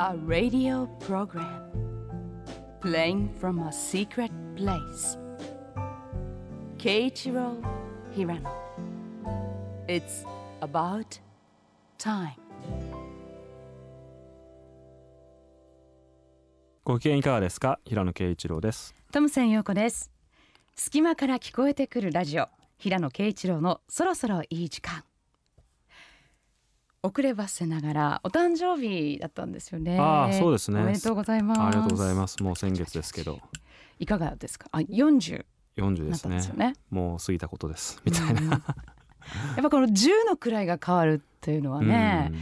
A radio program playing from a secret place. Keiichiro Hirano. It's about time. ご機嫌いかがですか平野啓一郎ですトムセン陽子です隙間から聞こえてくるラジオ平野啓一郎のそろそろいい時間遅ればせながらお誕生日だったんですよね。ああそうですね。おめでとうございます。ありがとうございます。もう先月ですけど。いかがですか？あ40 40なったんですね。もう過ぎたことです。みたいな、うん。やっぱこの10の位が変わるっていうのはね、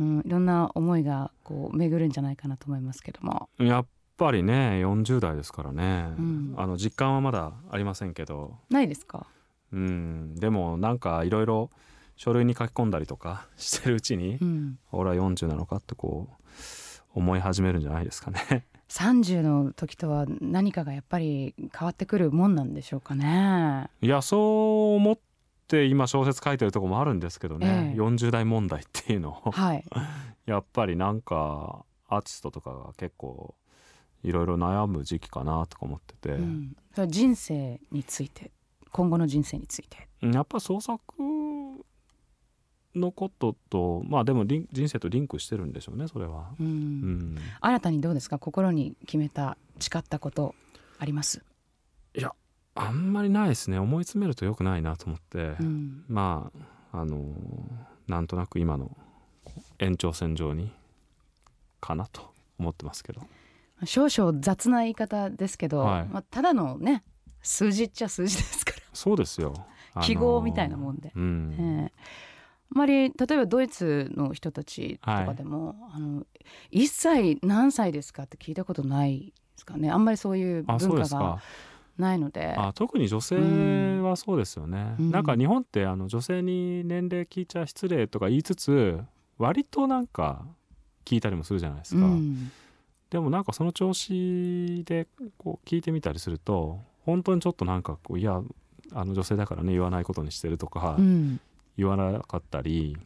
うん。いろんな思いがこう巡るんじゃないかなと思いますけども、うんやっぱりね40代ですからね、うん。あの実感はまだありませんけど。ないですか？うん。でもなんかいろいろ書類に書き込んだりとか してるうちに、うん。俺は40なのかってこう思い始めるんじゃないですかね。30の時とは何かがやっぱり変わってくるもんなんでしょうかね。いやそう思って今小説書いてるとこもあるんですけどね、ええ。40代問題っていうのを。はい。やっぱりなんかアーティストとかが結構いろいろ悩む時期かなとか思ってて、うん、それは人生について今後の人生について。やっぱ創作のこととまあでも人生とリンクしてるんでしょうねそれは。うん、うん、新たにどうですか？心に決めた誓ったことあります、あんまりないですね。思い詰めると良くないなと思って、うん、まああのなんとなく今の延長線上にかなと思ってますけど。少々雑な言い方ですけど、はい。まあ、ただのね数字っちゃ数字ですから。そうですよ、あの記号みたいなもんで。うん。ええあまり例えばドイツの人たちとかでも、あの1歳何歳ですかって聞いたことないですかね。あんまりそういう文化がないので。あ特に女性はそうですよね、うん。なんか日本ってあの女性に年齢聞いちゃ失礼とか言いつつ割となんか聞いたりもするじゃないですか、うん。でもなんかその調子でこう聞いてみたりすると本当にちょっとなんかこういやあの女性だからね言わないことにしてるとか、うん言わなかったりっ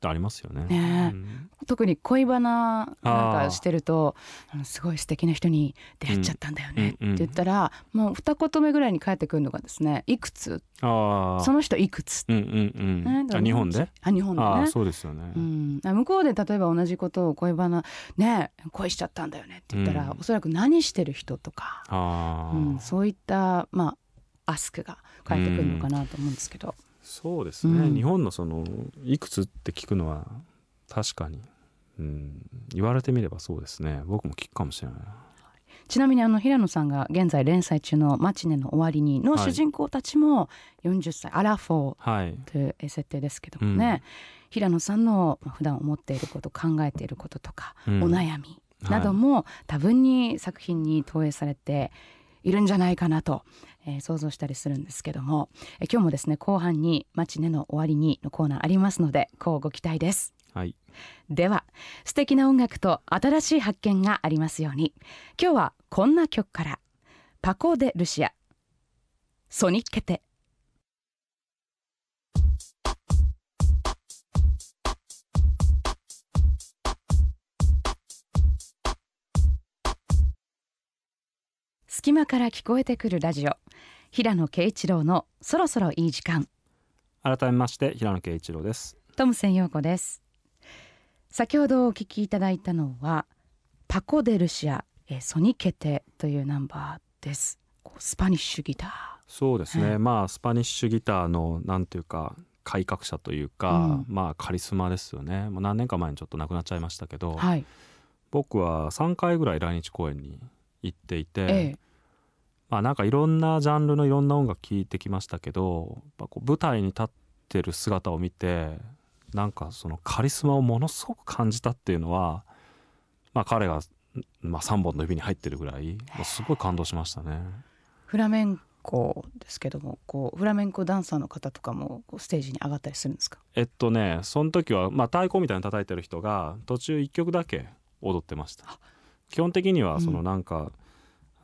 てありますよね。ねえ。うん。特に恋バナなんかしてるとすごい素敵な人に出会っちゃったんだよねってうんうん。言ったら、もう二言目ぐらいに返ってくるのがですねいくつ？あその人いくつ、うんうんうねん、あ日本で？あ日本でね。そうですよね。うん、向こうで例えば同じことを恋バナね恋しちゃったんだよねって言ったら、うん。おそらく何してる人とか、ああ、うん、そういったまあアスクが返ってくるのかなと思うんですけど、そうですね、うん。日本のそのいくつって聞くのは確かに、うん、言われてみればそうですね。僕も聞くかもしれない。ちなみにあの平野さんが現在連載中の「マチネの終わりに」のはい主人公たちも40歳、アラフォーはい。という設定ですけどもね、平野さんのまあ普段思っていること考えていることとか、うん。お悩みなども多分に作品に投影されているんじゃないかなと、えー想像したりするんですけども、えー今日もですね後半に「マチネの終わりに」のコーナーありますのでこうご期待です。はい。では素敵な音楽と新しい発見がありますように今日はこんな曲から「パコ・デ・ルシア」「ソニッケテ」隙間から聞こえてくるラジオ。平野啓一郎のそろそろいい時間。改めまして平野啓一郎です。トムセン陽子です。先ほどお聞きいただいたのはパコ・デ・ルシアえーソニケテというナンバーです。スパニッシュギタそうですね、はいまあスパニッシュギターのなんていうか改革者というか、うん。まあカリスマですよね。もう何年か前にちょっと亡くなっちゃいましたけど、ーはい。僕は3回ぐらい来日公演に行っていて、ええまあなんかいろんなジャンルのいろんな音楽聴いてきましたけどやっぱこう舞台に立ってる姿を見てなんかそのカリスマをものすごく感じたっていうのは、まあ、彼が、まあ、3本の指に入ってるぐらいすごい感動しましたね。フラメンコですけどもこうフラメンコダンサーの方とかもこうステージに上がったりするんですか？えっとねその時は、まあ、太鼓みたいに叩いてる人が途中1曲だけ踊ってました。基本的にはそのうん。なんか、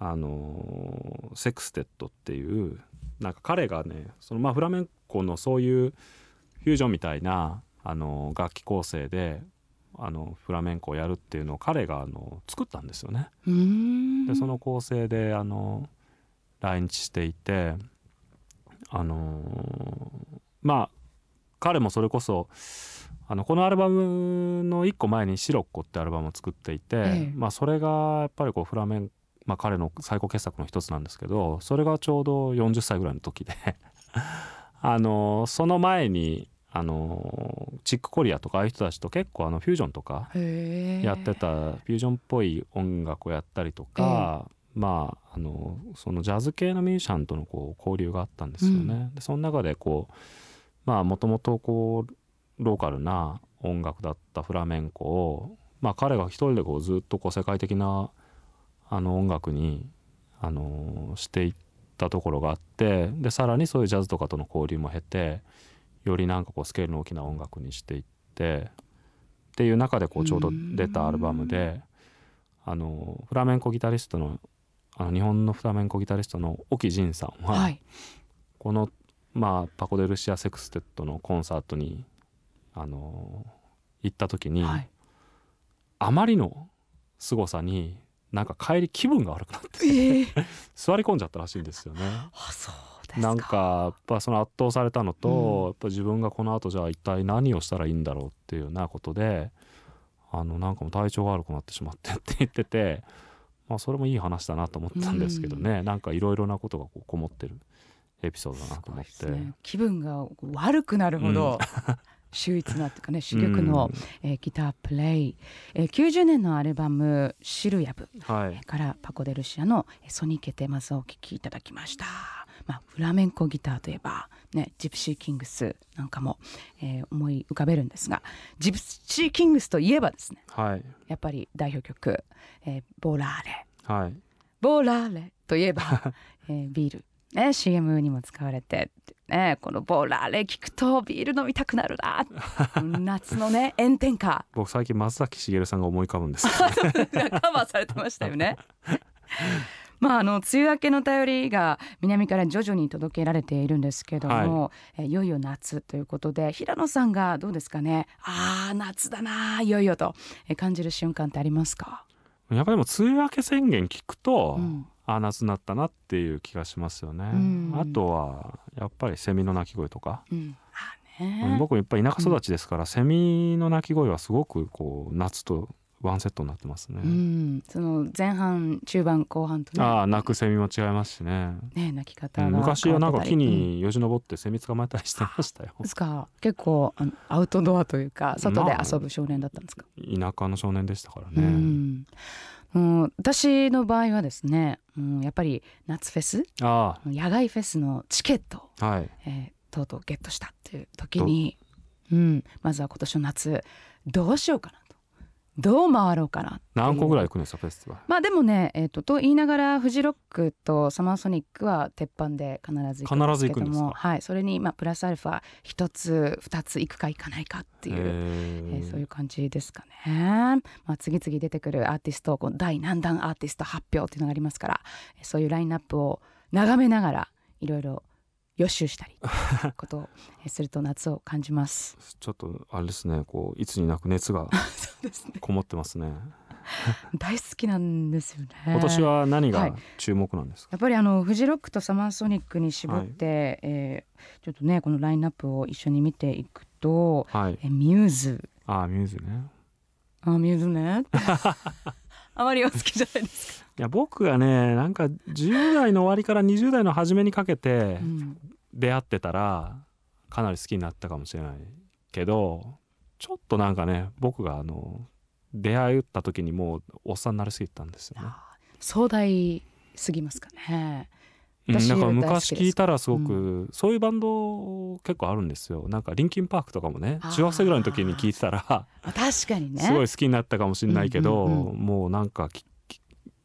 あのーセクステットっていうなんか彼がねそのまあフラメンコのそういうフュージョンみたいな、あのー楽器構成であのフラメンコをやるっていうのを彼があの作ったんですよね。でその構成であの来日していてあのまあ彼もそれこそあのこのアルバムの1個前に「シロッコ」ってアルバムを作っていて、ええまあ、それがやっぱりこうフラメンまあ、彼の最高傑作の一つなんですけどそれがちょうど40歳ぐらいの時で あのその前にあのチックコリアとかああいう人たちと結構あのフュージョンとかやってたフュージョンっぽい音楽をやったりとか、まああのそのジャズ系のミュージシャンとのこう交流があったんですよね。でその中でこうまあもともとこうローカルな音楽だったフラメンコを、まあ、彼が一人でこうずっとこう世界的なあの音楽にあのしていったところがあってでさらにそういうジャズとかとの交流も経てよりなんかこうスケールの大きな音楽にしていってっていう中でこうちょうど出たアルバムであのフラメンコギタリストのあの日本のフラメンコギタリストの沖仁さんは、はい。この、まあ、パコ・デ・ルシア・セクステットのコンサートにあの行った時に、はい。あまりの凄さになんか帰り気分が悪くなって。ええ 座り込んじゃったらしいんですよね。あそうですか。なんかやっぱその圧倒されたのと、うん。やっぱ自分がこの後じゃあ一体何をしたらいいんだろうっていうようなことであのなんかもう体調が悪くなってしまってって言ってて、まあ、それもいい話だなと思ったんですけどね、なんかいろいろなことがこうこもってるエピソードだなと思って。ね。気分が悪くなるほど、秀逸なっていうかね珠玉の、えーギタープレイ、えー90年のアルバム「シルヤブうんはい」からパコ・デ・ルシアの「ソニケテ」まずお聴きいただきました。まあ、フラメンコギターといえば、ね、ジプシー・キングスなんかも、えー思い浮かべるんですがジプシー・キングスといえばですねはい。やっぱり代表曲「えーボラーレ」はい。ボラーレといえば、えービール、ね、CM にも使われて、ね、このボラーレ聞くとビール飲みたくなるな。夏のね炎天下。僕最近松崎しげるさんが思い浮かぶんです。カバーされてましたよね。まあ、あの梅雨明けの便りが南から徐々に届けられているんですけども、えいよいよ夏ということで平野さんがどうですかね。あー夏だないよいよとえ感じる瞬間ってありますか、やっぱりでも梅雨明け宣言聞くと、うんああ夏になったなっていう気がしますよね、うん。あとはやっぱりセミの鳴き声とか、うん。僕やっぱり田舎育ちですから、セミの鳴き声はすごくこう夏とワンセットになってますね、うん、その前半中盤後半とね。ああ鳴くセミも違いますしね、ね泣き方がうん昔はなんか木によじ登ってセミ捕まえたりしてましたよ、ですか？結構あのアウトドアというか外で遊ぶ少年だったんですか、田舎の少年でしたからうね、んうん、私の場合はですね、うん、やっぱり夏フェスあ野外フェスのチケットを、あはい。えーとうとうゲットしたっていう時に、うん、まずは今年の夏どうしようかなとどう回ろうかな何個ぐらいい行くんですかフェスティバル。まあでもね、えー、とと言いながらフジロックとサマーソニックは鉄板で必ず行くんですけどもはい、それにまあプラスアルファ一つ二つ行くか行かないかっていうへえーーそういう感じですかね。まあ、次々出てくるアーティストこの第何弾アーティスト発表っていうのがありますからえーそういうラインナップを眺めながらいろいろ予習したり ことをえーすると夏を感じます。ちょっとあれですねこういつになく熱が。こもってますね。大好きなんですよね。今年は何はい。が注目なんですか、やっぱりあのフジロックとサマーソニックに絞って、えーちょっとねこのラインナップを一緒に見ていくと、はい。えーミューズ。ああミューズね。あミューズねあまりお好きじゃないですか。いや僕がねなんか10代の終わりから20代の初めにかけてうん出会ってたらかなり好きになったかもしれないけどちょっとなんかね僕があの出会った時にもうおっさんになりすぎてたんですよね。壮大すぎますかね。うん、か昔聞いたらすごく、そういうバンド結構あるんですよなんかリンキンパークとかもね中学生ぐらいの時に聞いてたらあ 確かにね。すごい好きになったかもしれないけど、うんうんうんもうなんか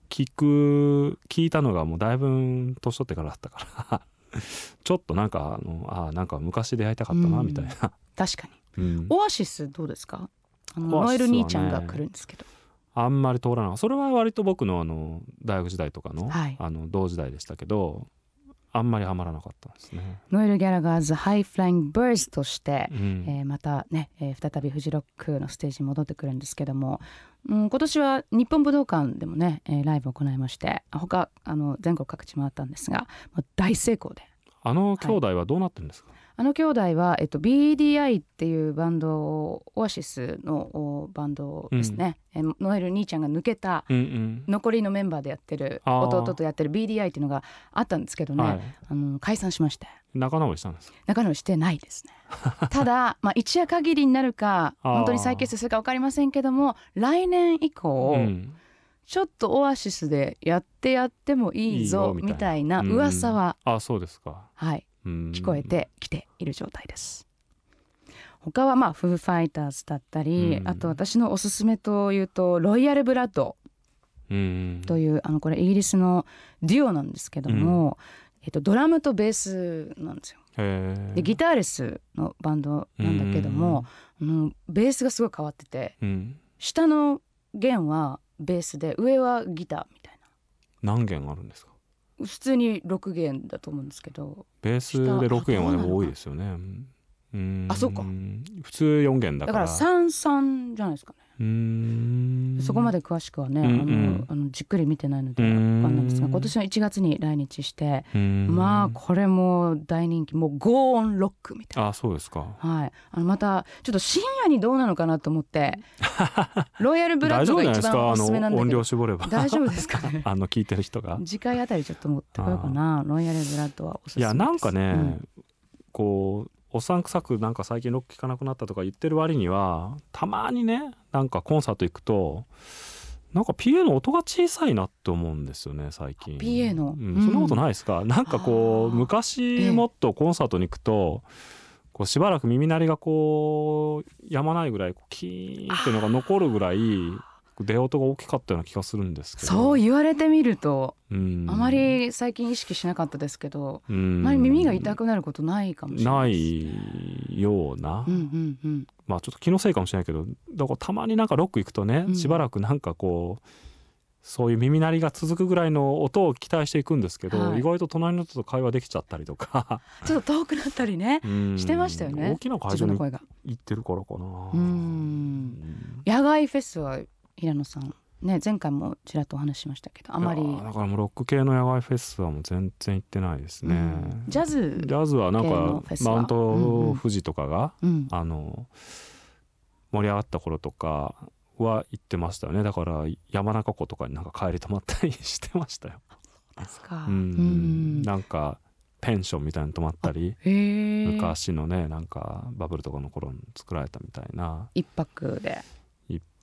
聞く聞いたのがもうだいぶ年取ってからだったから ちょっとなんかあのあーなんか昔出会いたかったなうんみたいな、確かに。うんオアシスどうですか？あのノエル兄ちゃんが来るんですけど。あんまり通らないそれは割と僕のあの大学時代とかの,、はい。あの同時代でしたけどあんまりハマらなかったんですね。ノエル・ギャラガーズハイフライング・バーズとして、うん。えーまたね、えー再びフジロックのステージに戻ってくるんですけども、うん、今年は日本武道館でもね、えーライブを行いまして他あの全国各地回ったんですがもう大成功で。あの兄弟はどうなってるんですか、あの兄弟は、えっと、BDI っていうバンドオアシスのおバンドですね、えーノエル兄ちゃんが抜けたうんうん。残りのメンバーでやってる弟とやってる BDI っていうのがあったんですけどね、はい、あの解散しまして。仲直りしたんですか？仲直りしてないですね。ただ、まあ、一夜限りになるか本当に再結成するか分かりませんけども来年以降、うん。ちょっとオアシスでやってやってもいいぞみたいな。噂は、あそうですか、はい、うん、聞こえてきている状態です。他はまあフーファイターズだったり、うん。あと私のおすすめというとロイヤルブラッドうん。という、あのこれイギリスのデュオなんですけども、えっと、ドラムとベースなんですよ。でギターレスのバンドなんだけども、あのベースがすごい変わっててうん、下の弦はベースで上はギターみたい何弦あるんですか？な普通に6弦だと思うんですけどベースで6弦はでも多いですよねうんあそうか普通4弦だかだからら33じゃないですかね。うん。そこまで詳しくはね、うんうん。あのあのじっくり見てないのでわかんないんですがうん今年の1月に来日して、うん。まあこれも大人気もうゴーオンロックみたいな。あそうですか。はい、あのまたちょっと深夜にどうなのかなと思って。ロイヤルブラッドが一番おすすめなんだけど。の音量絞れば。大丈夫ですかね？あの聞いてる人が。次回あたりちょっと持ってこようかな。ロイヤルブラッドはおすすめです。いやなんかね、うん。こうおっさんくさくなんか最近ロック聴かなくなったとか言ってる割にはたまにねなんかコンサート行くとなんか PA の音が小さいなって思うんですよね最近。PA の？うんうんそんなことないですか、なんかこう昔もっとコンサートに行くと、こうしばらく耳鳴りがこうやまないぐらいキーンっていうのが残るぐらい出音が大きかったような気がするんですけど。そう言われてみるとうん。あまり最近意識しなかったですけど、うん。あまり耳が痛くなることないかもしれなないです。いような、うんうんうん。まあちょっと気のせいかもしれないけどだからたまになんかロック行くとね、うん。しばらくなんかこうそういう耳鳴りが続くぐらいの音を期待していくんですけど、はい。意外と隣の人と会話できちゃったりとか。ちょっと遠くなったりね。うん。してましたよね。大きな会場に。行ってるからかな。うん。野外フェスは平野さん。ね前回もちらっとお話ししましたけどあまり、だからもうロック系の野外フェスはもう全然行ってないですね、うん。ジャズジャズはなんかマウントうんうん富士とかが、うん、あの盛り上がった頃とかは行ってましたよね。だから山中湖とかになんか帰り泊まったりしてましたよ、ですか。うん。うんなんかペンションみたいに泊まったり。昔のねなんかバブルとかの頃に作られたみたいな。一泊で。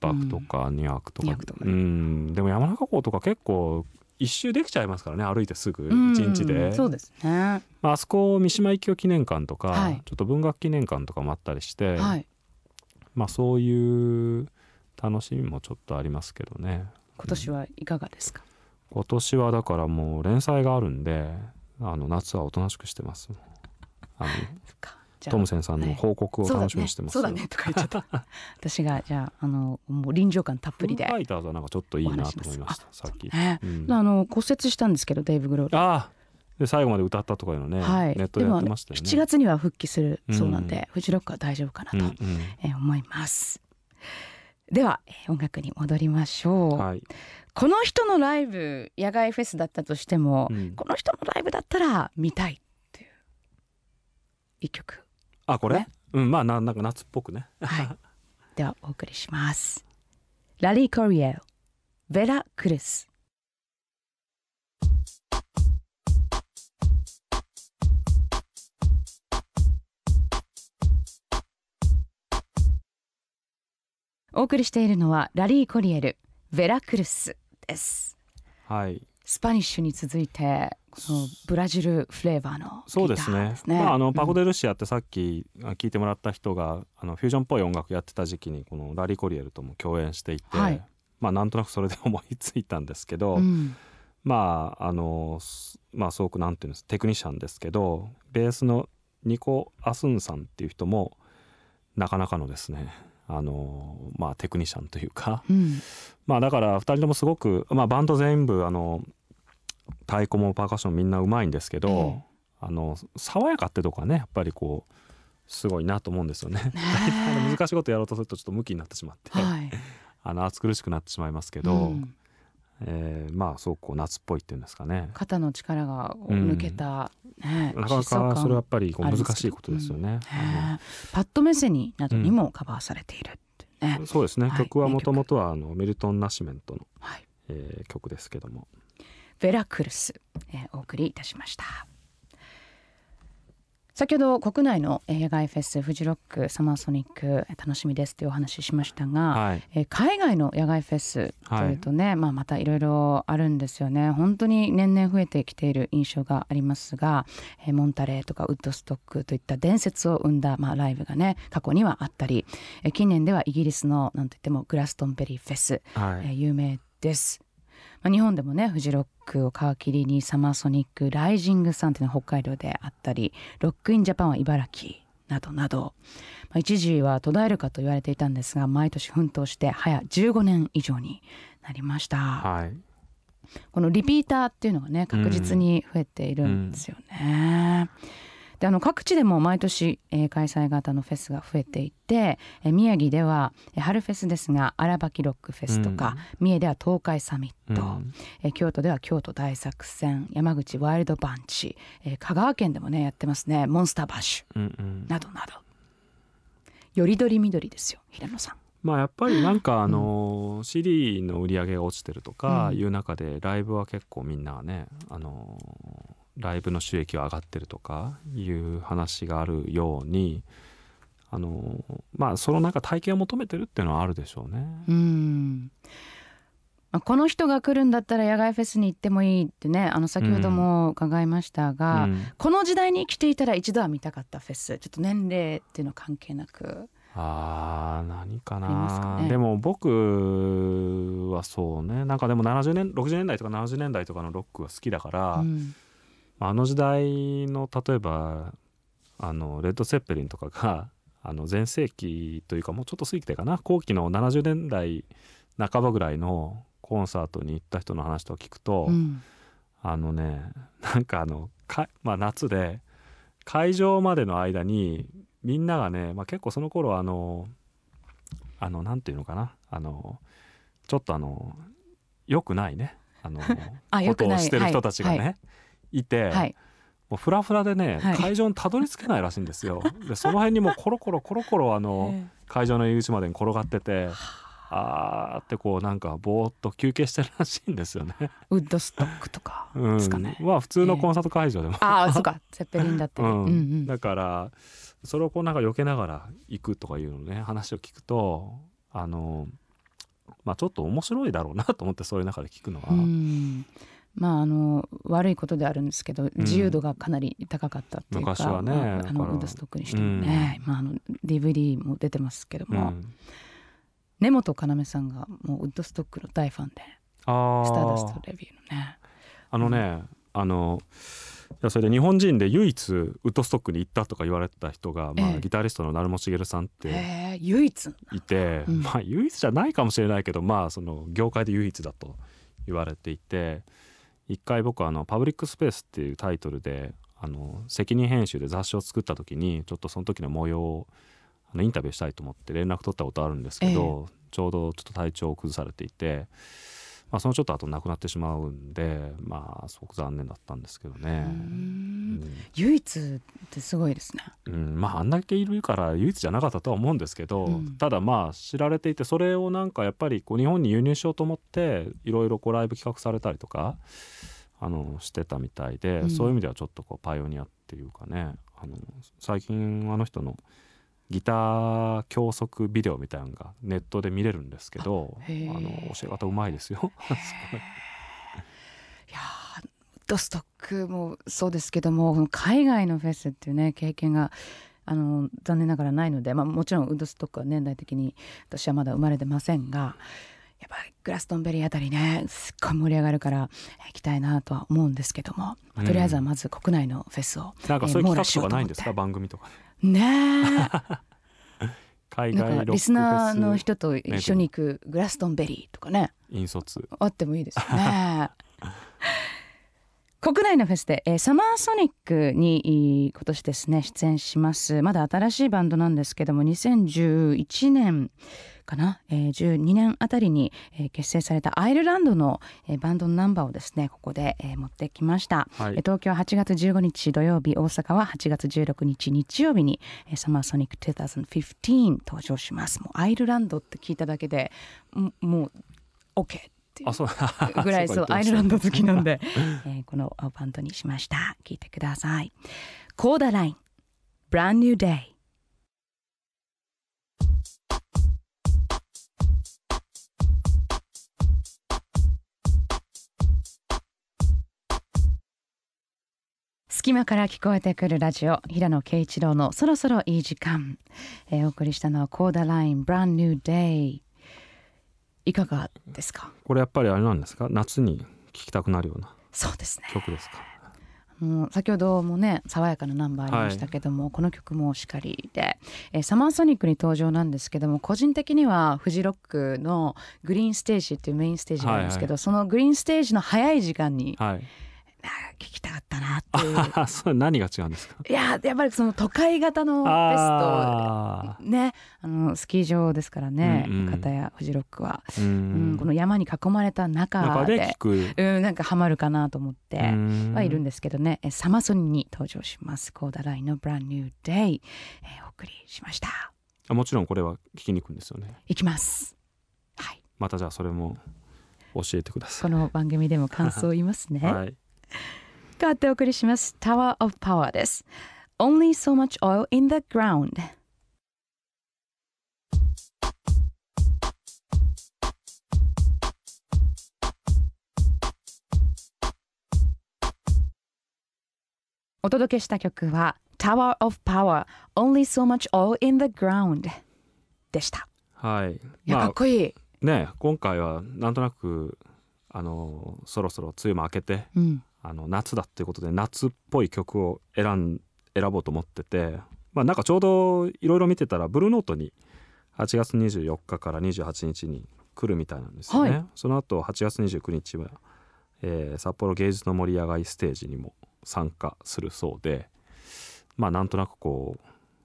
1泊とか2泊とか,、二泊とかうねん。でも山中湖とか結構一周できちゃいますからね歩いてすぐうん。1日で、そうですね。まああそこ三島由紀夫記念館とか、はい。ちょっと文学記念館とかもあったりして、はい。まあそういう楽しみもちょっとありますけどね。今年はいかがですか？今年はだからもう連載があるんであの夏はおとなしくしてます。あの トムセンさんの報告を楽しみにしてます。そうだね。そうだね。とか言っちゃった。私がじゃああのもう臨場感たっぷりで、ファイターズはなんかちょっといいなと思いましたおさっき、ね。うん。あの骨折したんですけどデイブ・グロール。ああで最後まで歌ったとかいうのね、はい、ネットでやってましたよね。7月には復帰するそうなんで、うん。フジロックは大丈夫かなと、うんうん。えー思います。では、えー音楽に戻りましょう、はい、この人のライブ野外フェスだったとしても、うん。この人のライブだったら見たいっていう一曲あこれ、ね。うんまあななんか夏っぽくね。はい。ではお送りします。ラリー・コリエルベラ・クルスお送りしているのはラリー・コリエルベラ・クルスです。はい。スパニッシュに続いてブラジルフレーバーのそうですね。ーですね。まあ、あのパコ・で、デ・ルシアってさっきあ聞いてもらった人があのフュージョンっぽい音楽やってた時期にこのラリー・コリエルとも共演していて、はい。まあなんとなくそれで思いついたんですけど、うん。まああのすまあすごくなんていうんですテクニシャンですけどベースのニコ・アスンさんっていう人もなかなかのですねあのまあテクニシャンというか。うん。まあだから2人ともすごく、まあ、バンド全部あの太鼓もパーカッションみんなうまいんですけど、ええあの爽やかってとこはねやっぱりこうすごいなと思うんですよね。難しいことやろうとするとちょっとムキになってしまって、はい。あの暑苦しくなってしまいますけど、うん。えーまあすごくこう夏っぽいっていうんですかね。肩の力が抜けた、ねなかなかそれはやっぱりこう難しいことですよね。ねパッドメセニなどにもカバーされているね。そうですね、はい。曲はもともとはあのミルトン・ナッシュメントの、はい、えー曲ですけどもベラクルス、えーお送りいたしました。先ほど国内のえー野外フェスフジロックサマーソニックえー楽しみですというお話ししましたが、はい。えー海外の野外フェスというとね、まあ、またいろいろあるんですよね。本当に年々増えてきている印象がありますが、えーモンタレーとかウッドストックといった伝説を生んだ、まあ、ライブがね過去にはあったり、えー近年ではイギリスのなんといってもグラストンベリーフェス、はい。えー有名です。まあ、日本でもねフジロックを皮切りにサマーソニックライジングサンというのは北海道であったりロックインジャパンは茨城などなど、まあ、一時は途絶えるかと言われていたんですが毎年奮闘して早15年以上になりました、はいこのリピーターっていうのがね確実に増えているんですよね。であの各地でも毎年、えー開催型のフェスが増えていて、えー宮城ではえー春フェスですが荒ばきロックフェスとか、三重では東海サミット、うん。えー京都では京都大作戦山口ワイルドバンチ、えー香川県でもねやってますねモンスターバッシュうんうん。などなど。よりどりみどりですよ平野さん。まあやっぱりなんか あの CD の売り上げが落ちてるとかうん。いう中でライブは結構みんながねあのライブの収益は上がってるとかいう話があるようにあのまあそのなんか体験を求めてるっていうのはあるでしょうね。うん。まあこの人が来るんだったら野外フェスに行ってもいいってねあの先ほども伺いましたが、うん。この時代に生きていたら一度は見たかったフェスちょっと年齢っていうの関係なく。あー何かありますかね？なでも僕はそうね。なんかでも70年60年代とか70年代とかのロックが好きだから、うんあの時代の例えばあのレッド・セッペリンとかが あの前世紀というかもうちょっと過ぎてかな。後期の70年代半ばぐらいのコンサートに行った人の話とか聞くと、うん。あのねなんかあのか、まあ、夏で会場までの間にみんながね、まあ、結構その頃あのあのなんていうのかな。あのちょっとあの良くないね。あの ことをしてる人たちがね、はいい、て、はい。もうフラフラでね、はい。会場にたどり着けないらしいんですよ。でその辺にもうコロコロコロコロあのえ会場の入り口までに転がっててあ。ーってこうなんかぼーっと休憩してるらしいんですよね。ーウッドストックとかうんですかね、まあ普通のコンサート会場でも、ああそうか。セッペリンだったり、うん。うんうん。だからそれをこうなんか避けながら行くとかいうのね話を聞くとあのまあちょっと面白いだろうなと思ってそういう中で聞くのは、うんまああの悪いことであるんですけど自由度がかなり高かったっていうか、昔はねまあのウッドストックにしてもね、まあ、あの DVD も出てますけども、うん。根本要さんがもうウッドストックの大ファンであスターダスートレビューのね。あのね、あのいやそれで日本人で唯一ウッドストックに行ったとか言われてた人が、まあええ。ギタリストの成本茂さんって唯一いて、うん。まあ唯一じゃないかもしれないけどまあその業界で唯一だと言われていて一回僕あの「パブリックスペース」っていうタイトルであの責任編集で雑誌を作った時にちょっとその時の模様をあのインタビューしたいと思って連絡取ったことあるんですけど、ちょうどちょっと体調を崩されていて、まあ、そのちょっと後亡くなってしまうんでまあすごく残念だったんですけどね。唯一ってすごいですね。うん、まああんだけいるから唯一じゃなかったとは思うんですけど、うん。ただまあ知られていてそれをなんかやっぱりこう日本に輸入しようと思っていろいろこうライブ企画されたりとかあのしてたみたいで、うん。そういう意味ではちょっとこうパイオニアっていうかねあの最近あの人のギター教則ビデオみたいなのがネットで見れるんですけどあの教え方うまいですよ。い。やーウッドストックもそうですけども海外のフェスっていうね経験があの残念ながらないので、まあ、もちろんウッドストックは年代的に私はまだ生まれてませんがやっぱりグラストンベリーあたりねすっごい盛り上がるからえ行きたいなとは思うんですけども、まあとりあえずはまず国内のフェスを、なんかそういう企画とかないんですか？番組とかねえ。海外リスナーの人と一緒に行くグラストンベリーとかね。引率。あってもいいですよね。国内のフェスで、えーサマーソニックにい今年ですね出演します。まだ新しいバンドなんですけども2011年かな、えー12年あたりに、えー結成されたアイルランドの、えーバンドのナンバーをですねここで、えー持ってきました、はい。えー東京は8月15日土曜日大阪は8月16日日曜日に、えーサマーソニック2015登場します。もうアイルランドって聞いただけでももう OK っていうあそう。ぐらいそうアイルランド好きなんで、えーこのバンドにしました。聞いてください。コーダライン Brand New Day 隙間から聞こえてくるラジオ平野啓一郎のそろそろいい時間、えーお送りしたのはコーダライン Brand New Day いかがですか？これやっぱりあれなんですか？夏に聴きたくなるようなそうですね。曲ですか？もう先ほどもね爽やかなナンバーありましたけども、この曲もしっかりで、えーサマーソニックに登場なんですけども個人的にはフジロックのグリーンステージっていうメインステージがあるんですけど、はい。そのグリーンステージの早い時間にはい聞きたかったなっていうあ それ何が違うんですか？いややっぱりその都会型のフェあスとねあのスキー場ですからね、うんうん片やフジロックは、ーううんんこの山に囲まれた中中でうん、なんかハマるかなと思って。うんはいるんですけどね、えサマソニに登場します。コーダラインの Brand New Day、えーお送りしました。あもちろんこれは聞きに行くんですよねいきます。はい、またじゃあそれも教えてくださこの番組でも感想を言いますね。い はい変わってお送りします。Tower of Power です。Only so much oil in the ground。お届けした曲は Tower of Power Only so much oil in the ground でした。はいいや、かまっこいい。あね今回はなんとなくあのそろそろ梅雨も明けてうん。あの夏だっていうことで夏っぽい曲を選ん選ぼうと思っててまあなんかちょうどいろいろ見てたらブルーノートに8月24日から28日に来るみたいなんですよね、はい。その後8月29日は、えー札幌芸術の盛り上がりステージにも参加するそうでまあなんとなくこう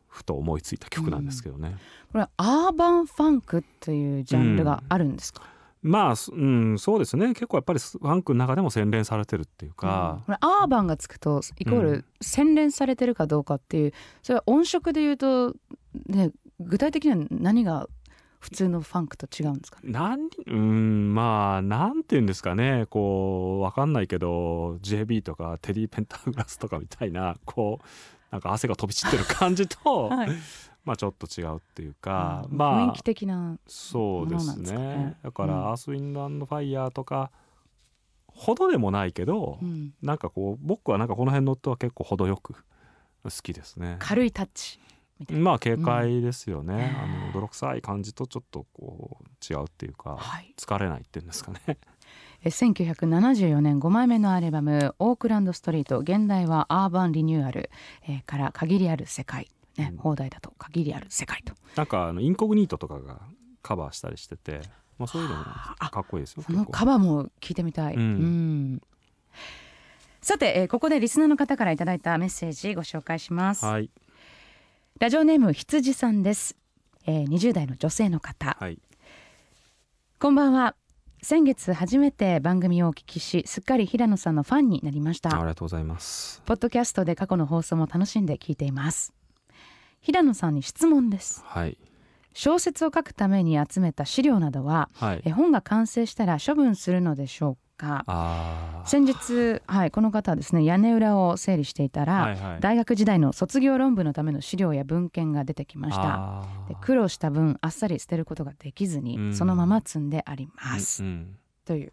ふと思いついた曲なんですけどね、これアーバンファンクというジャンルがあるんですか、まあ、すうん、そうですね。結構やっぱりファンクの中でも洗練されてるっていうか、これアーバンがつくとイコーうル洗練されてるかどうかっていうそれは音色で言うと、ね、具体的には何が普通のファンクと違うんですかね？なんうんまあなんて言うんですかね。こうわかんないけど JB とかテディ・ペンタグラスとかみたいなこうなんか汗が飛び散ってる感じと、はい、まあちょっと違うっていうか、うんまあ雰囲気的なそうですね。ね。だから、うん。アースウィンドアンドファイヤーとかほどでもないけど、うん。なんかこう僕はなんかこの辺の音は結構程よく好きですね。軽いタッチみたいな、まあ軽快ですよね、うん。あの泥臭い感じとちょっとこう違うっていうか、はい。疲れないっていうんですかね。え1974年5枚目のアルバム「オークランド・ストリート現代はアーバン・リニューアル」えーから「限りある世界」ね、うん。放題だと「限りある世界」と。なんかあのインコグニートとかがカバーしたりしてて、まあ、そういうのもあ。かっこいいですよそのカバーも聞いてみたい、うん。うん。さて、えーここでリスナーの方からいただいたメッセージご紹介します、はい。ラジオネーム羊さんです、えー、20代の女性の方。はい。こんばんは。先月初めて番組をお聞きしすっかり平野さんのファンになりました。ありがとうございます。ポッドキャストで過去の放送も楽しんで聞いています平野さんに質問です。はい。小説を書くために集めた資料などははい。え本が完成したら処分するのでしょうか。先日、はい、この方はですね屋根裏を整理していたら、はいはい。大学時代の卒業論文のための資料や文献が出てきました。で苦労した分あっさり捨てることができずに、うん。そのまま積んであります、うんうん。という。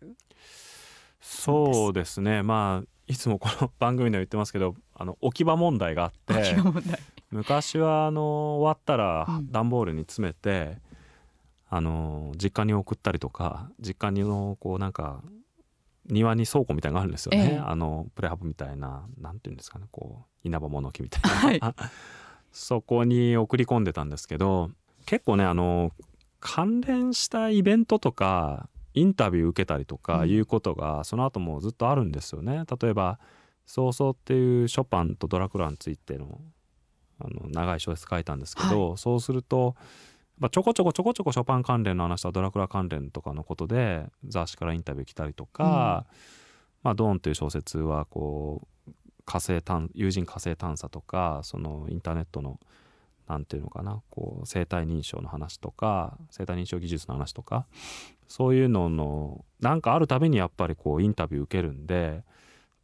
そうですね。まあいつもこの番組では言ってますけどあの置き場問題があって。置き場問題昔はあの終わったらうん。段ボールに詰めて、あの実家に送ったりとか実家にのこうなんか庭に倉庫みたいなのがあるんですよね、ええ。あのプレハブみたいななんていうんですかねこう稲葉物置みたいな、そこに送り込んでたんですけど結構ねあの関連したイベントとかインタビュー受けたりとかうん。いうことがその後もずっとあるんですよね。例えば「早々」っていうショパンとドラクロワについてのあの長い小説書いたんですけど、そうすると、まあ、ちょこちょこちょこちょこショパン関連の話とかドラクロワ関連とかのことで雑誌からインタビュー来たりとか「まあ、ドーン」っていう小説はこう火星探有人火星探査とかそのインターネットのなんていうのかなこう生体認証の話とか生体認証技術の話とかそういうののなんかあるたびにやっぱりこうインタビュー受けるんで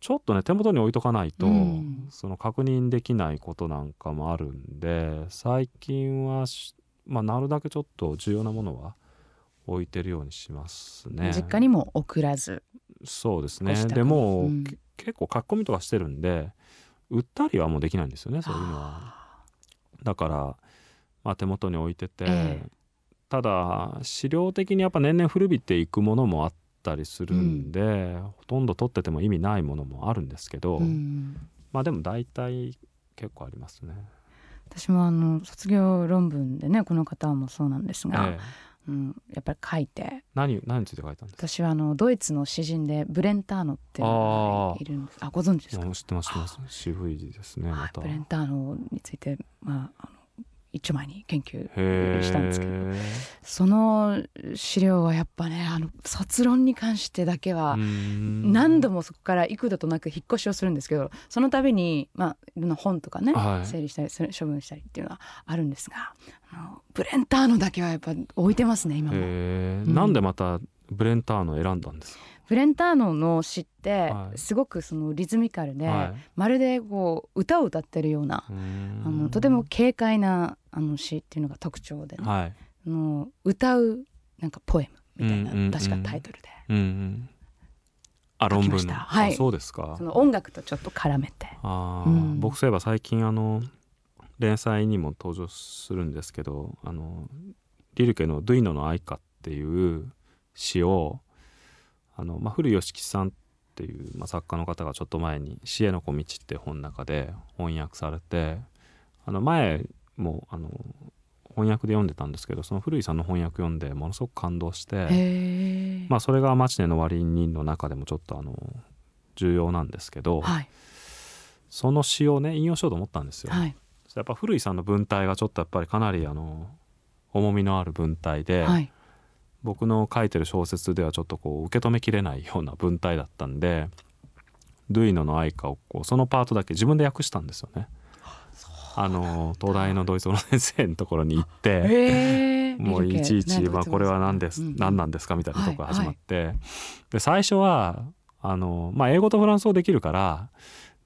ちょっとね手元に置いとかないと、うん。その確認できないことなんかもあるんで最近はし、まあ、なるだけちょっと重要なものは置いてるようにしますね。実家にも送らず。そうですね。でも、うん。け結構書き込みとかしてるんで売ったりはもうできないんですよねそういうのは。だから、まあ、手元に置いてて、ええ。ただ資料的にやっぱ年々古びていくものもあったりするん。で、ほとんど取ってても意味ないものもあるんですけど、うんまあでも大体結構ありますね。私もあの卒業論文でねこの方もそうなんですが、ええ。うん、やっぱり書いて。何何について書いたんですか？私はあのドイツの詩人でブレンターノっていうのがいるんです。あご存知ですか、知ってます知ってます。渋いですねまはい、た。ブレンターノについて、まあ、あの一丁前に研究へしたんですけどえ。その資料はやっぱねあの卒論に関してだけは何度もそこから幾度となく引っ越しをするんですけどその度に、まあ、いろんな本とかね、はい整理したり処分したりっていうのはあるんですがあのブレンターノだけはやっぱ置いてますね今も。なんでまたブレンターノを選んだんですか？ブレンターノの詩ってはいすごくそのリズミカルで、はいまるでこう歌を歌ってるようなうーんあのとても軽快なあの詩っていうのが特徴でね、はい。あの歌うなんかポエムみたいな、うんうんうん確かタイトルでうんうん。あ論文の。たはいあそうですかそ。の音楽とちょっと絡めて。あーうん僕そういえば最近あの連載にも登場するんですけどあのリルケの「ドゥイノの愛歌」っていう詩をあの、まあ、古吉吉さんっていう、まあ、作家の方がちょっと前に「死への小道」って本の中で翻訳されてあの前もあの翻訳で読んでたんですけどその古井さんの翻訳読んでものすごく感動して。まあそれが「マチネの割に」の中でもちょっとあの重要なんですけど、はいその詩をね引用しようと思ったんですよ。はいやっぱ古井さんの文体がちょっとやっぱりかなりあの重みのある文体で、はい僕の書いてる小説ではちょっとこう受け止めきれないような文体だったんで「ドゥイノの愛歌」をこうそのパートだけ自分で訳したんですよね。あの東大のドイツ語の先生のところに行って。へえ。もういちいち、まあ、これは何です、何なんですかみたいなところが始まって、で最初はあの、まあ、英語とフランス語できるから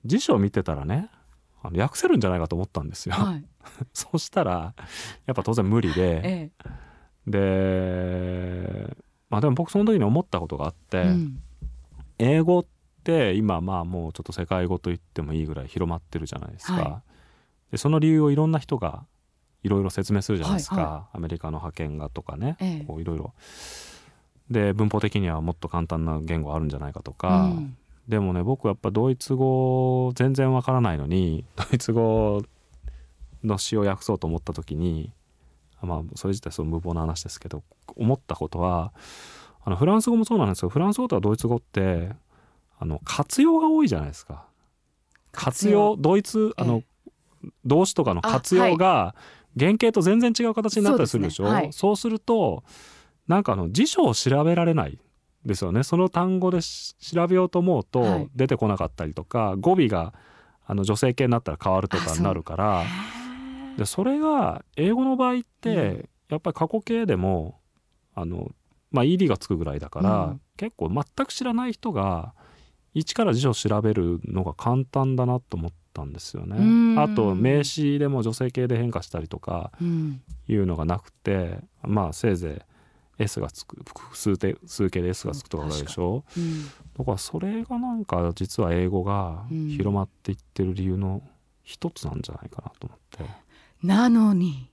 辞書を見てたらねあの訳せるんじゃないかと思ったんですよ。はい。そしたらやっぱ当然無理でえで、まあ、でも僕その時に思ったことがあって、え。うん。英語って今まあもうちょっと世界語と言ってもいいぐらい広まってるじゃないですか。はでその理由をいろんな人がいろいろ説明するじゃないですか、はい。はアメリカの派遣がとかね、ええ。こういろいろ。で文法的にはもっと簡単な言語あるんじゃないかとか、うん。でもね僕やっぱドイツ語全然わからないのにドイツ語の詩を訳そうと思った時にまあそれ自体その無謀な話ですけど思ったことはあのフランス語もそうなんですけどフランス語とかドイツ語ってあの活用が多いじゃないですか。活用ドイツあの、動詞とかの活用が原型と全然違う形になったりするでしょ？そうね。はい。そうするとなんかあの辞書を調べられないですよね。その単語でし調べようと思うはとい。出てこなかったりとか、語尾があの女性系になったら変わるとかになるからでそれが英語の場合って、うん。やっぱり過去形でもあの、まあ、ED がつくぐらいだから、うん。結構全く知らない人が一から辞書を調べるのが簡単だなと思ったんですよね。うん。あと名詞でも女性系で変化したりとかうん。いうのがなくてまあせいぜい S がつく複数で数形で S がつくとかあるでしょ。うん。だからそれがなんか実は英語がうん。広まっていってる理由の一つなんじゃないかなと思って。なのに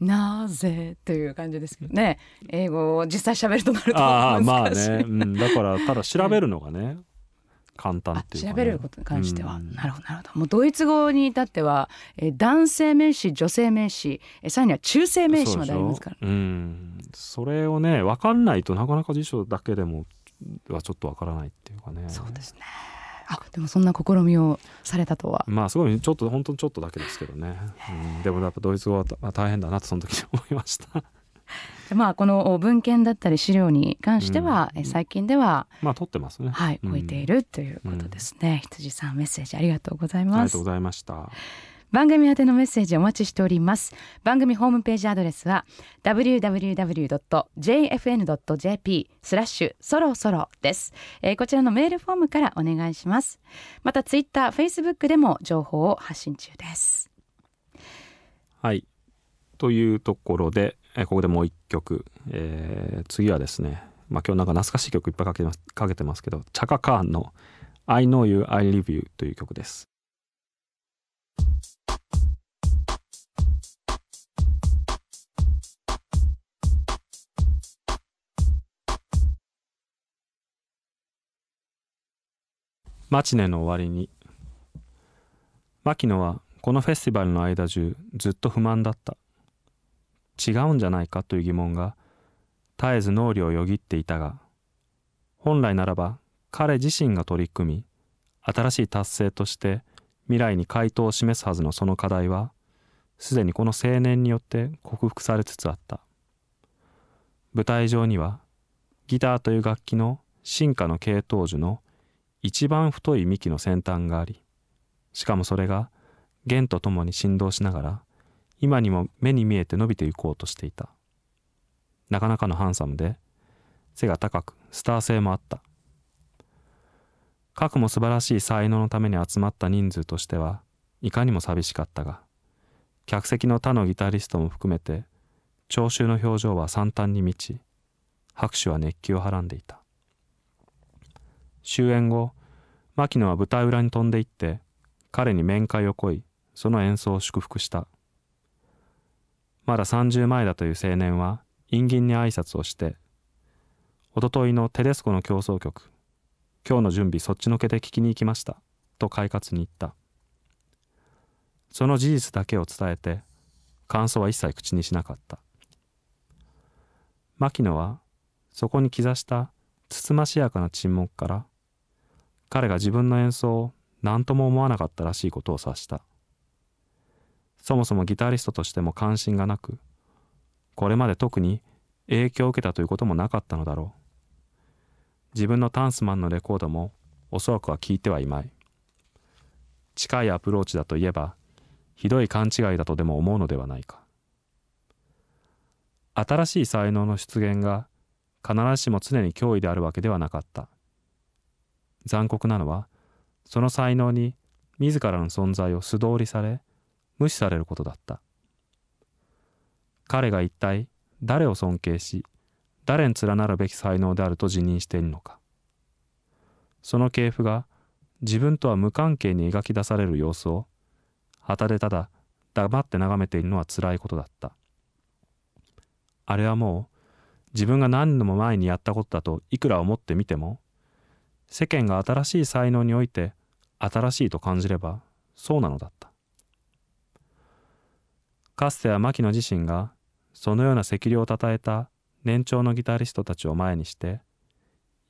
なぜという感じですけどね。英語を実際喋るとなるとああまあ難しい。ね、うん、だからただ調べるのがね簡単っていうか、ね、調べることに関しては、うん。なるほどなるほど。もうドイツ語に至っては、えー男性名詞女性名詞、えーさらには中性名詞までありますからそうでしょ。うん。それをね分かんないとなかなか辞書だけでもはちょっと分からないっていうかね。そうですねあでもそんな試みをされたとは。まあすごいちょっと本当にちょっとだけですけどね、うん、でもやっぱドイツ語はまあ大変だなとその時に思いました。まあこの文献だったり資料に関しては、うんえー最近ではまあ取ってますね。はいうん。置いているということですね、羊さんメッセージありがとうございありますがとうございました番組宛てのメッセージお待ちしております。番組ホームページアドレスは www.jfn.jp スラッシュそろそろです、えーこちらのメールフォームからお願いします。またツイッター、フェイスブックでも情報を発信中です。はい。というところでえここでもう一曲、えー次はですね。まあ今日なんか懐かしい曲いっぱいかけてますかけてますけどチャカ・カーンの「I know you, I live you」という曲です。マチネの終わりに。牧野はこのフェスティバルの間中ずっと不満だった。違うんじゃないかという疑問が絶えず脳裏をよぎっていたが本来ならば彼自身が取り組み新しい達成として未来に回答を示すはずのその課題はすでにこの青年によって克服されつつあった。舞台上にはギターという楽器の進化の系統樹の一番太い幹の先端がありしかもそれが弦とともに振動しながら今にも目に見えて伸びていこうとしていた。なかなかのハンサムで背が高くスター性もあった。核も素晴らしい才能のために集まった人数としてはいかにも寂しかったが客席の他のギタリストも含めて聴衆の表情は惨憺に満ち拍手は熱気をはらんでいた。終演後牧野は舞台裏に飛んで行って彼に面会を来い。その演奏を祝福した。まだ30前だという青年は陰銀に挨拶をして「おとといのテレスコの競争曲今日の準備そっちのけで聞きに行きました」と快活に言った。その事実だけを伝えて感想は一切口にしなかった。牧野はそこに刻したつつましやかな沈黙から彼が自分の演奏を何とも思わなかったらしいことを察した。そもそもギタリストとしても関心がなくこれまで特に影響を受けたということもなかったのだろう。自分のタンスマンのレコードもおそらくは聞いてはいまい。近いアプローチだといえばひどい勘違いだとでも思うのではないか。新しい才能の出現が必ずしも常に脅威であるわけではなかった。残酷なのはその才能に自らの存在を素通りされ無視されることだった。彼が一体誰を尊敬し誰に連なるべき才能であると自認しているのか。その系譜が自分とは無関係に描き出される様子を旗でただ黙って眺めているのは辛いことだった。あれはもう自分が何度も前にやったことだといくら思ってみても世間が新しい才能において新しいと感じればそうなのだった。かつては牧野自身がそのような責量をたたえた年長のギタリストたちを前にして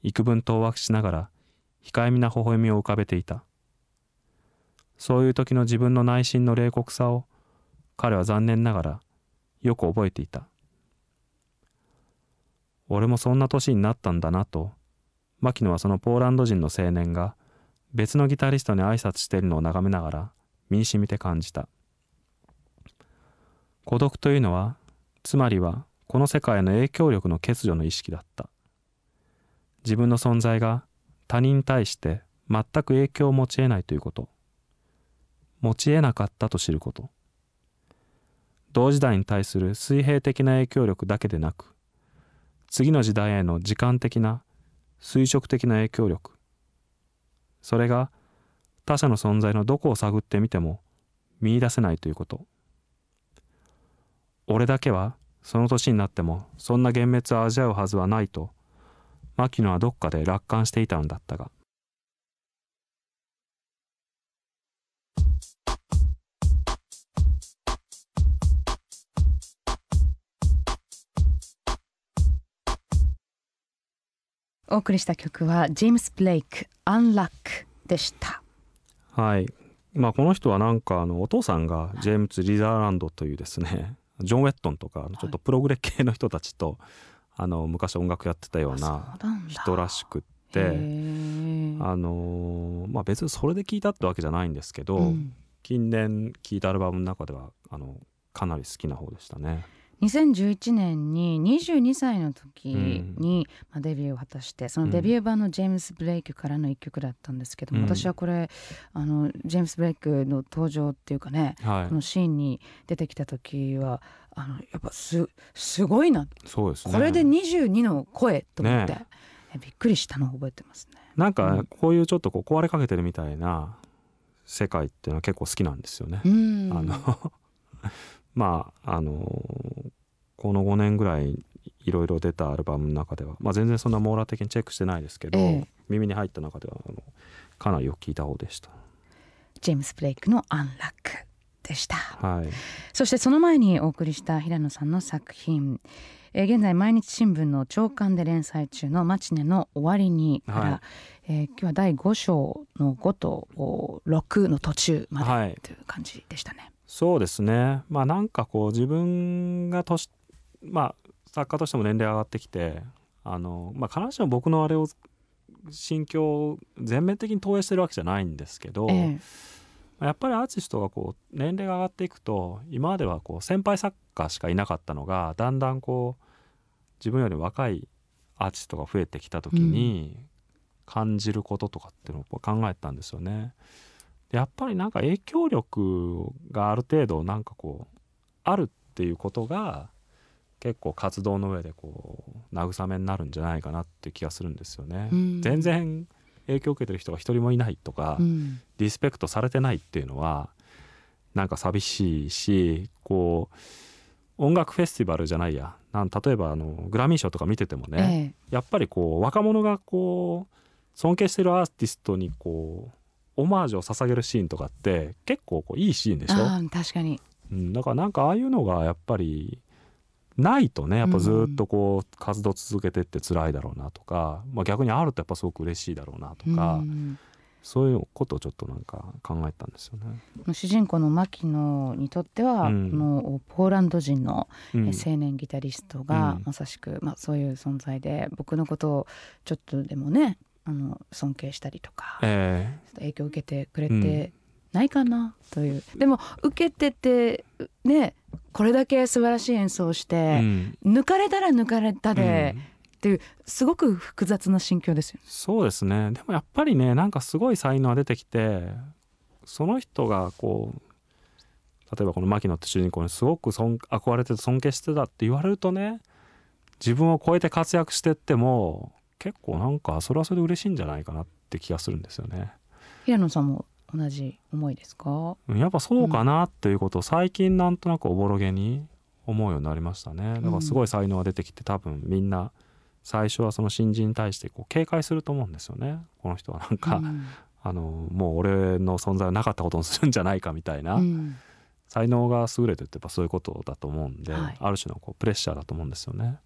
幾分当惑しながら控えめな微笑みを浮かべていた。そういう時の自分の内心の冷酷さを彼は残念ながらよく覚えていた。俺もそんな年になったんだなと牧野はそのポーランド人の青年が別のギタリストに挨拶しているのを眺めながら身にしみて感じた。孤独というのはつまりはこの世界の影響力の欠如の意識だった。自分の存在が他人に対して全く影響を持ち得ないということ。持ち得なかったと知ること。同時代に対する水平的な影響力だけでなく次の時代への時間的な垂直的な影響力。それが他者の存在のどこを探ってみても見いだせないということ。俺だけはその年になってもそんな幻滅を味わうはずはないと牧野はどっかで楽観していたのだったが。お送りした曲はジェームス・ブレイク「アンラック」でした。はい。まあこの人はなんかあのお父さんがジェームズ・リザーランドというですねジョン・ウェットンとかちょっとプログレ系の人たちと、あの昔音楽やってたような人らしくってあのまあ別にそれで聞いたってわけじゃないんですけど、うん、近年聴いたアルバムの中ではあのかなり好きな方でしたね。2011年に22歳の時に、まあ、デビューを果たしてそのデビュー版のジェームス・ブレイクからの一曲だったんですけども、うん、私はこれあのジェームス・ブレイクの登場っていうかね、はい、このシーンに出てきた時はあのやっぱすすごいな。そうです、ね、これで22の声と思って、ね、びっくりしたのを覚えてますね。なんかこういうちょっとこう壊れかけてるみたいな世界っていうのは結構好きなんですよね。うん、あのまああのこの5年ぐらいいろいろ出たアルバムの中では、まあ、全然そんな網羅的にチェックしてないですけど、ええ、耳に入った中ではあのかなりよく聞いた方でした。ジェームス・ブレイクの「アンラック」でした、はい、そしてその前にお送りした平野さんの作品。えー、現在毎日新聞の朝刊で連載中の「マチネの終わりに」から、はい、えー、今日は第5章の5と6の途中までという感じでしたね。はいそうですね。まあなんかこう自分が年まあ作家としても年齢上がってきてあの、まあ、必ずしも僕のあれを心境を全面的に投影してるわけじゃないんですけど、ええ、やっぱりアーティストがこう年齢が上がっていくと今まではこう先輩作家しかいなかったのがだんだんこう自分より若いアーティストが増えてきた時に感じることとかっていうのを考えたんですよね。やっぱりなんか影響力がある程度なんかこうあるっていうことが結構活動の上でこう慰めになるんじゃないかなって気がするんですよね。うん、全然影響を受けてる人が一人もいないとか、うん、リスペクトされてないっていうのはなんか寂しいしこう音楽フェスティバルじゃないや。なん例えばあのグラミー賞とか見ててもね、ええ、やっぱりこう若者がこう尊敬してるアーティストにこうオマージュを捧げるシーンとかって結構こういいシーンでしょ？確かに、うん、だからなんかああいうのがやっぱりないとねやっぱずっとこう活動続けてって辛いだろうなとか、まあ、逆にあるとやっぱすごく嬉しいだろうなとか、うん、そういうことをちょっとなんか考えたんですよね。主人公の牧野にとっては、うん、このポーランド人の青年ギタリストがまさしく、まあ、そういう存在で僕のことをちょっとでもねあの尊敬したりとか、えー、影響を受けてくれてないかなという、うん、でも受けててねこれだけ素晴らしい演奏をして、うん、抜かれたら抜かれたで、うん、っていうすごく複雑な心境ですよ、そうですね。でもやっぱりねなんかすごい才能が出てきてその人がこう例えばこの牧野って主人公にすごく憧れて尊敬してたって言われるとね自分を超えて活躍してっても結構なんかそれはそれで嬉しいんじゃないかなって気がするんですよね。平野さんも同じ思いですか？やっぱそうかなっていうことを最近なんとなくおぼろげに思うようになりましたね。だからすごい才能が出てきて多分みんな最初はその新人に対してこう警戒すると思うんですよね。この人はなんか、うん、あのもう俺の存在はなかったことにするんじゃないかみたいな、うん、才能が優れてるってやっぱそういうことだと思うんで、はい、ある種のこうプレッシャーだと思うんですよね。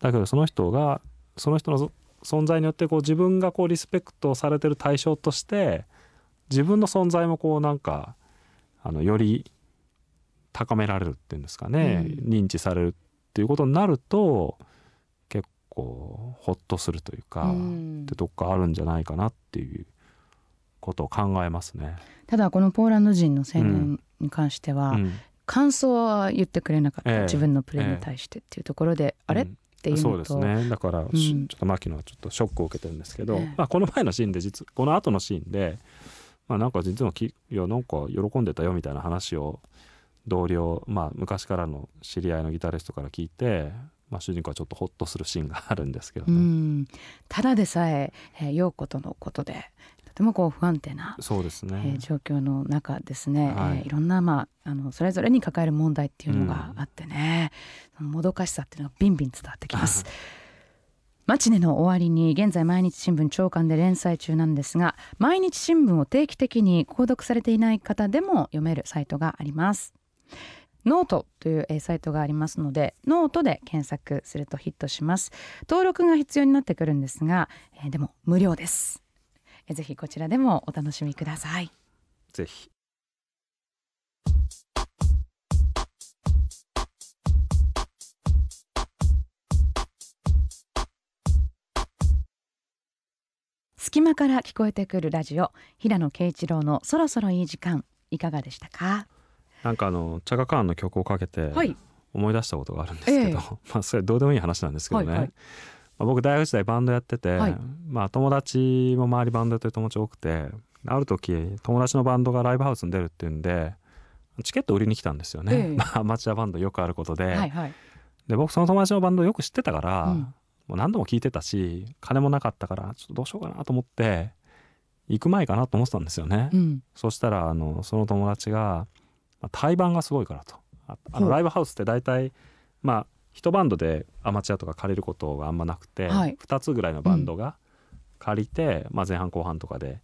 だけどその人がその人の存在によってこう自分がこうリスペクトされてる対象として自分の存在もこうなんかあのより高められるっていうんですかね、うん、認知されるっていうことになると結構ほっとするというか、うん、ってとこあるんじゃないかなっていうことを考えますね。ただこのポーランド人の青年に関しては、うん、感想は言ってくれなかった、え自分のプレーに対してっていうところで、え、あれ、っていうそうですね。だから、うん、ちょっと牧野はちょっとショックを受けてるんですけど、まあ、この前のシーンで実この後のシーンで、まあ、なんか実はきいやなんか喜んでたよみたいな話を同僚、まあ、昔からの知り合いのギタリストから聞いて、まあ、主人公はちょっとホッとするシーンがあるんですけどね。ただでさええー、陽子とのことでとてもこう不安定なそうですね、えー、状況の中ですね、はい。えー、いろんな、まあ、あのそれぞれに抱える問題っていうのがあってね、うん、もどかしさっていうのがビンビン伝わってきます。マチネの終わりに現在毎日新聞朝刊で連載中なんですが毎日新聞を定期的に購読されていない方でも読めるサイトがあります。ノートというえーサイトがありますのでノートで検索するとヒットします。登録が必要になってくるんですが、えーでも無料です。えーぜひこちらでもお楽しみください。ぜひ。隙間から聞こえてくるラジオ平野啓一郎のそろそろいい時間いかがでしたか？なんかあのチャガカーンの曲をかけてはい。思い出したことがあるんですけど、ええ。まあそれどうでもいい話なんですけどね、はいはいまあ、僕大学時代バンドやってて、はい。まあ友達も周りバンドやってる友達多くてある時友達のバンドがライブハウスに出るっていうんでチケット売りに来たんですよね、ええ。ま あアマチュアバンドよくあることで、はいはい。で僕その友達のバンドよく知ってたから、うん。もう何度も聞いてたし金もなかったからちょっとどうしようかなと思って行く前かなと思ってたんですよね、うん。そしたらあのその友達がまあ対バンがすごいからと。あのライブハウスって大体まあ一バンドでアマチュアとか借りることがあんまなくて、はい。2つぐらいのバンドが借りて、まあ、前半後半とかで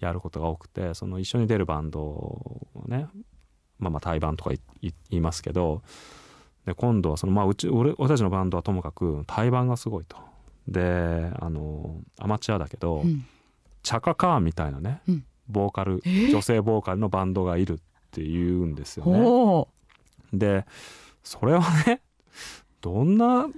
やることが多くてその一緒に出るバンドをねまあまあ対バンとか言いますけどで今度はそのまあうち俺俺たちのバンドはともかく対バンがすごいと。であのアマチュアだけど、うん。チャカカーンみたいなね、うん。ボーカルえー？女性ボーカルのバンドがいるって言うんですよね。でそれはねどんな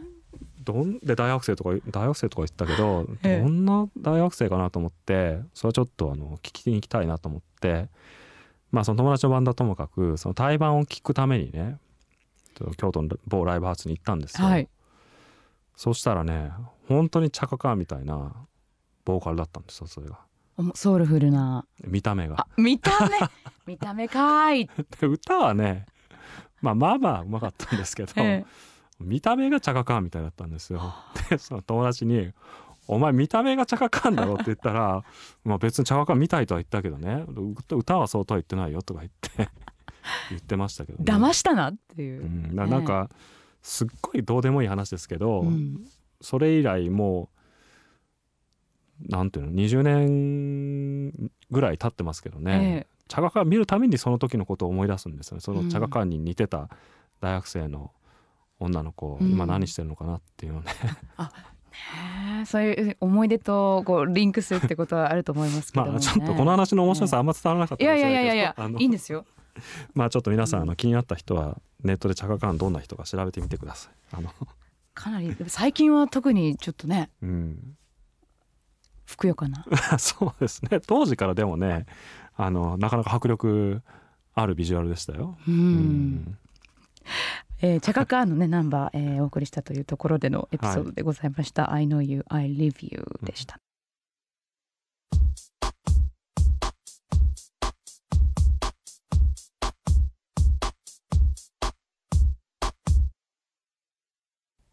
どんで大学生とか大学生とか言ったけどええ。どんな大学生かなと思ってそれはちょっとあの聞きに行きたいなと思って。まあその友達のバンドはともかくその対バンを聞くためにね京都の某ライブハウスに行ったんですよ。はい。そしたらね本当にチャカカーンみたいなボーカルだったんですよそれが。ソウルフルな。見た目が。あ。見た目？見た目かーい、で 歌はね、まあ、まあまあうまかったんですけど、え見た目がチャカカーンみたいだったんですよ。でその友達に「お前見た目がチャカカーンだろ」って言ったら「まあ別にチャカカーン見たいとは言ったけどね。歌歌はそうとは言ってないよ」とか言って 言ってましたけど、えね。騙したなっていう。う、ん、ななんかすっごいどうでもいい話ですけど、うん。それ以来もうなんていうの20年ぐらい経ってますけどね、えチャガカーン見るためにその時のことを思い出すんですよね。そのうんチャガカーンに似てた大学生の女の子、うん。今何してるのかなっていうのね。へえ。そういう思い出とこうリンクするってことはあると思いますけども、ね、まあちょっとこの話の面白さあんま伝わらなかったいやいかもしれないやいやいやけどあのいいんですよまあちょっと皆さんあうんの気になった人はネットでチャガカーンどんな人か調べてみてください。あの。かなり最近は特にちょっとねうんふくよかな。そうですね。当時からでもねあのなかなか迫力あるビジュアルでしたよ。うん、うんえー、チャカカーンのね ナンバー、えーお送りしたというところでのエピソードでございました、I know you, I live you でした、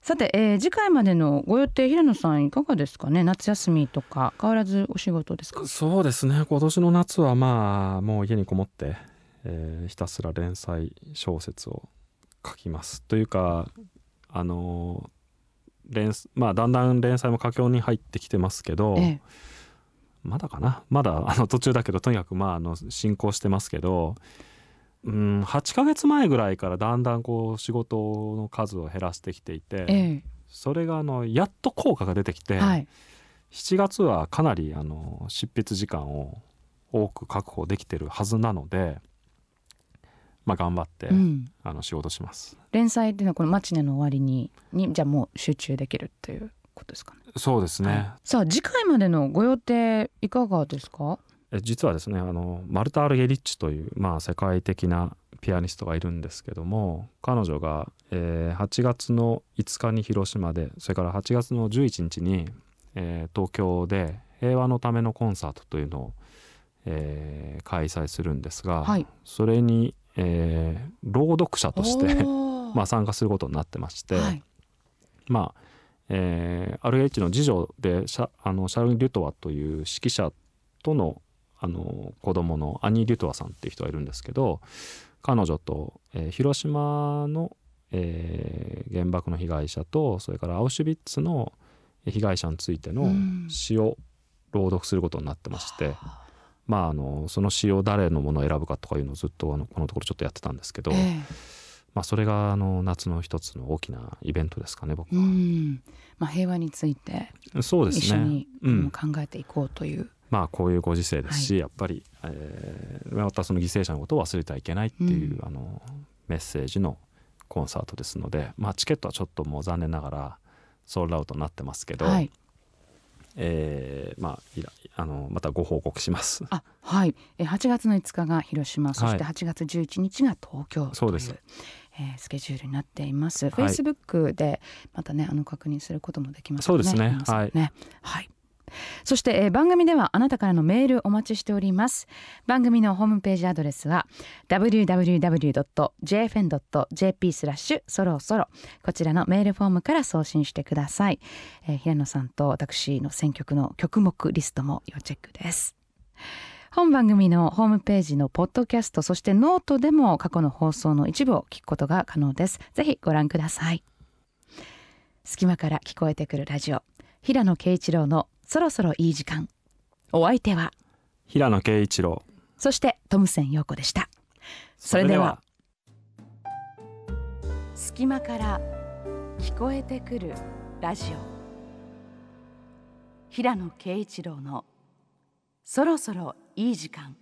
さて、えー次回までのご予定平野さんいかがですかね？夏休みとか変わらずお仕事ですか？そうですね。今年の夏はまあもう家にこもって、えーひたすら連載小説を書きます。というかあの連まあだんだん連載も佳境に入ってきてますけど、ええ。まだかな？まだ あの途中だけどとにかくまああの進行してますけどうん8ヶ月前ぐらいからだんだんこう仕事の数を減らしてきていて、えそれがあのやっと効果が出てきて、えはい。7月はかなりあの執筆時間を多く確保できてるはずなので、まあ、頑張って、うん、あの仕事します。連載っていうのはこのマチネの終わりににじゃあもう集中できるということですかね？そうですね、さあ次回までのご予定いかがですか？え実はですねあのマルタ・アルゲリッチという、まあ、世界的なピアニストがいるんですけども彼女が、えー8月の5日に広島でそれから8月の11日に、えー東京で平和のためのコンサートというのを、えー開催するんですが、はい。それに、えー朗読者として まあ参加することになってまして、はい。まあ、えー、RH の次女でシャあのシャルン・リュトワという指揮者とのあの子供のアニー・リュトワさんっていう人がいるんですけど彼女と、えー広島の、えー原爆の被害者とそれからアウシュビッツの被害者についてのうん。詩を朗読することになってまして、まあ、あのその詩を誰のものを選ぶかとかいうのをずっとあのこのところちょっとやってたんですけど、えまあ、それがあの夏の一つの大きなイベントですかね僕うは。ん。まあ、平和についてそうですね。一緒に、考えていこうという、まあこういうご時世ですし、やっぱり、えーまたその犠牲者のことを忘れてはいけないっていう、うん。あのメッセージのコンサートですので、まあ、チケットはちょっともう残念ながらソールドアウトになってますけど、はいえーまああのまたご報告します。あはい。えー8月の5日が広島そしては8月11日が東京という,、そうです。えースケジュールになっています、はい。Facebook でまたねあの確認することもできますそうですね。皆さんね。はいそして、えー番組ではあなたからのメールお待ちしております。番組のホームページアドレスは www.jfn.jp スラッシュそろそろ。こちらのメールフォームから送信してください、えー平野さんと私の選曲の曲目リストも要チェックです。本番組のホームページのポッドキャストそしてノートでも過去の放送の一部を聞くことが可能です。ぜひご覧ください。隙間から聞こえてくるラジオ。平野啓一郎のそろそろいい時間。お相手は。平野啓一郎。そしてトムセン陽子でした。それでは。隙間から聞こえてくるラジオ。平野啓一郎のそろそろいい時間